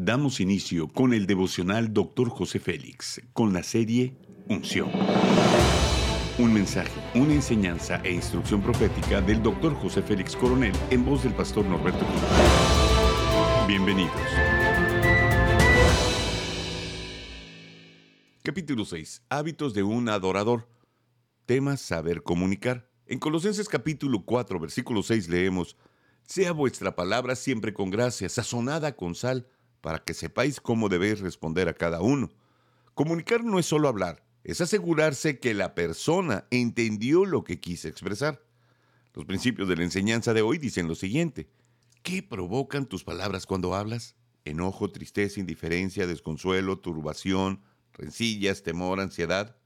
Damos inicio con el devocional Dr. José Félix, con la serie Unción. Un mensaje, una enseñanza e instrucción profética del Dr. José Félix Coronel en voz del pastor Norberto Cruz. Bienvenidos. Capítulo 6. Hábitos de un adorador. Tema saber comunicar. En Colosenses capítulo 4, versículo 6 leemos, Sea vuestra palabra siempre con gracia, sazonada con sal, para que sepáis cómo debéis responder a cada uno. Comunicar no es solo hablar, es asegurarse que la persona entendió lo que quise expresar. Los principios de la enseñanza de hoy dicen lo siguiente. ¿Qué provocan tus palabras cuando hablas? Enojo, tristeza, indiferencia, desconsuelo, turbación, rencillas, temor, ansiedad.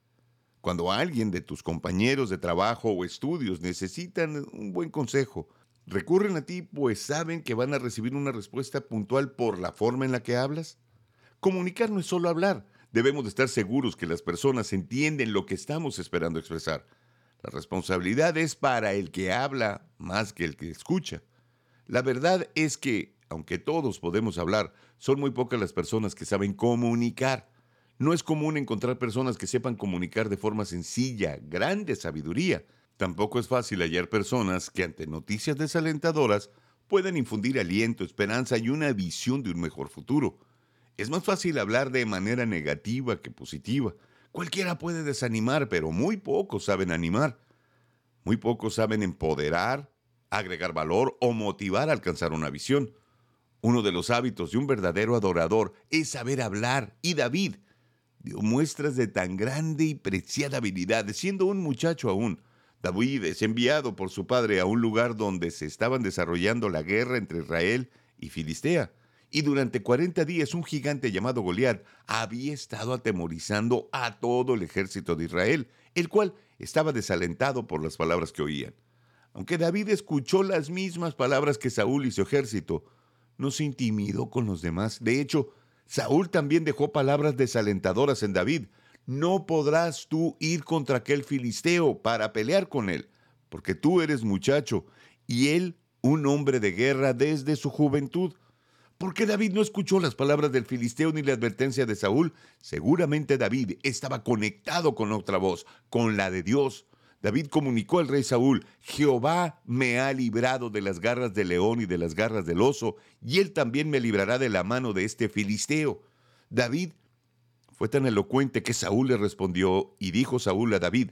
Cuando alguien de tus compañeros de trabajo o estudios necesitan un buen consejo, recurren a ti pues saben que van a recibir una respuesta puntual por la forma en la que hablas. Comunicar no es solo hablar, debemos de estar seguros que las personas entienden lo que estamos esperando expresar. La responsabilidad es para el que habla más que el que escucha. La verdad es que, aunque todos podemos hablar, son muy pocas las personas que saben comunicar. No es común encontrar personas que sepan comunicar de forma sencilla, grande sabiduría. Tampoco es fácil hallar personas que ante noticias desalentadoras puedan infundir aliento, esperanza y una visión de un mejor futuro. Es más fácil hablar de manera negativa que positiva. Cualquiera puede desanimar, pero muy pocos saben animar. Muy pocos saben empoderar, agregar valor o motivar a alcanzar una visión. Uno de los hábitos de un verdadero adorador es saber hablar, y David dio muestras de tan grande y preciada habilidad, siendo un muchacho aún. David es enviado por su padre a un lugar donde se estaban desarrollando la guerra entre Israel y Filistea. Y durante 40 días un gigante llamado Goliat había estado atemorizando a todo el ejército de Israel, el cual estaba desalentado por las palabras que oían. Aunque David escuchó las mismas palabras que Saúl y su ejército, no se intimidó con los demás. De hecho, Saúl también dejó palabras desalentadoras en David, no podrás tú ir contra aquel filisteo para pelear con él, porque tú eres muchacho y él un hombre de guerra desde su juventud. Porque David no escuchó las palabras del filisteo ni la advertencia de Saúl? Seguramente David estaba conectado con otra voz, con la de Dios. David comunicó al rey Saúl, Jehová me ha librado de las garras del león y de las garras del oso, y él también me librará de la mano de este filisteo. David fue tan elocuente que Saúl le respondió y dijo Saúl a David,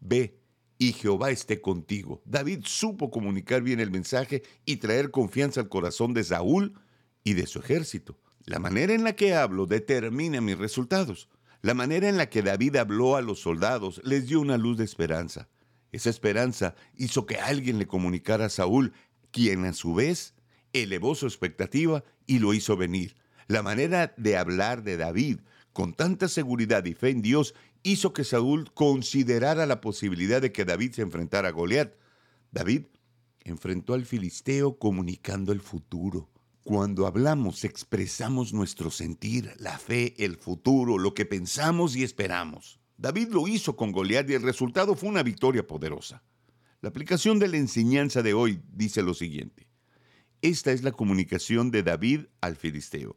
Ve, y Jehová esté contigo. David supo comunicar bien el mensaje y traer confianza al corazón de Saúl y de su ejército. La manera en la que hablo determina mis resultados. La manera en la que David habló a los soldados les dio una luz de esperanza. Esa esperanza hizo que alguien le comunicara a Saúl, quien a su vez elevó su expectativa y lo hizo venir. La manera de hablar de David con tanta seguridad y fe en Dios hizo que Saúl considerara la posibilidad de que David se enfrentara a Goliat. David enfrentó al filisteo comunicando el futuro. Cuando hablamos expresamos nuestro sentir, la fe, el futuro, lo que pensamos y esperamos. David lo hizo con Goliat y el resultado fue una victoria poderosa. La aplicación de la enseñanza de hoy dice lo siguiente. Esta es la comunicación de David al filisteo.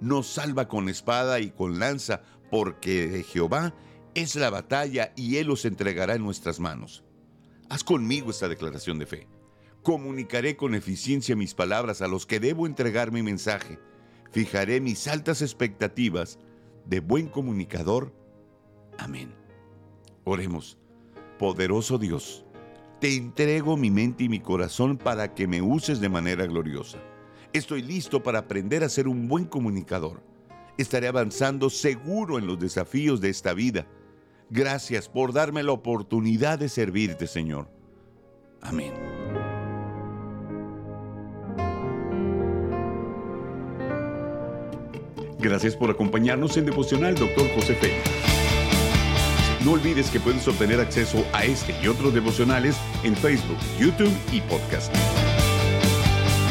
nos salva con espada y con lanza, porque de Jehová es la batalla y Él os entregará en nuestras manos. Haz conmigo esta declaración de fe. Comunicaré con eficiencia mis palabras a los que debo entregar mi mensaje. Fijaré mis altas expectativas de buen comunicador. Amén. Oremos. Poderoso Dios, te entrego mi mente y mi corazón para que me uses de manera gloriosa. Estoy listo para aprender a ser un buen comunicador. Estaré avanzando seguro en los desafíos de esta vida. Gracias por darme la oportunidad de servirte, Señor. Amén. Gracias por acompañarnos en Devocional Dr. José Félix. No olvides que puedes obtener acceso a este y otros devocionales en Facebook, YouTube y podcast.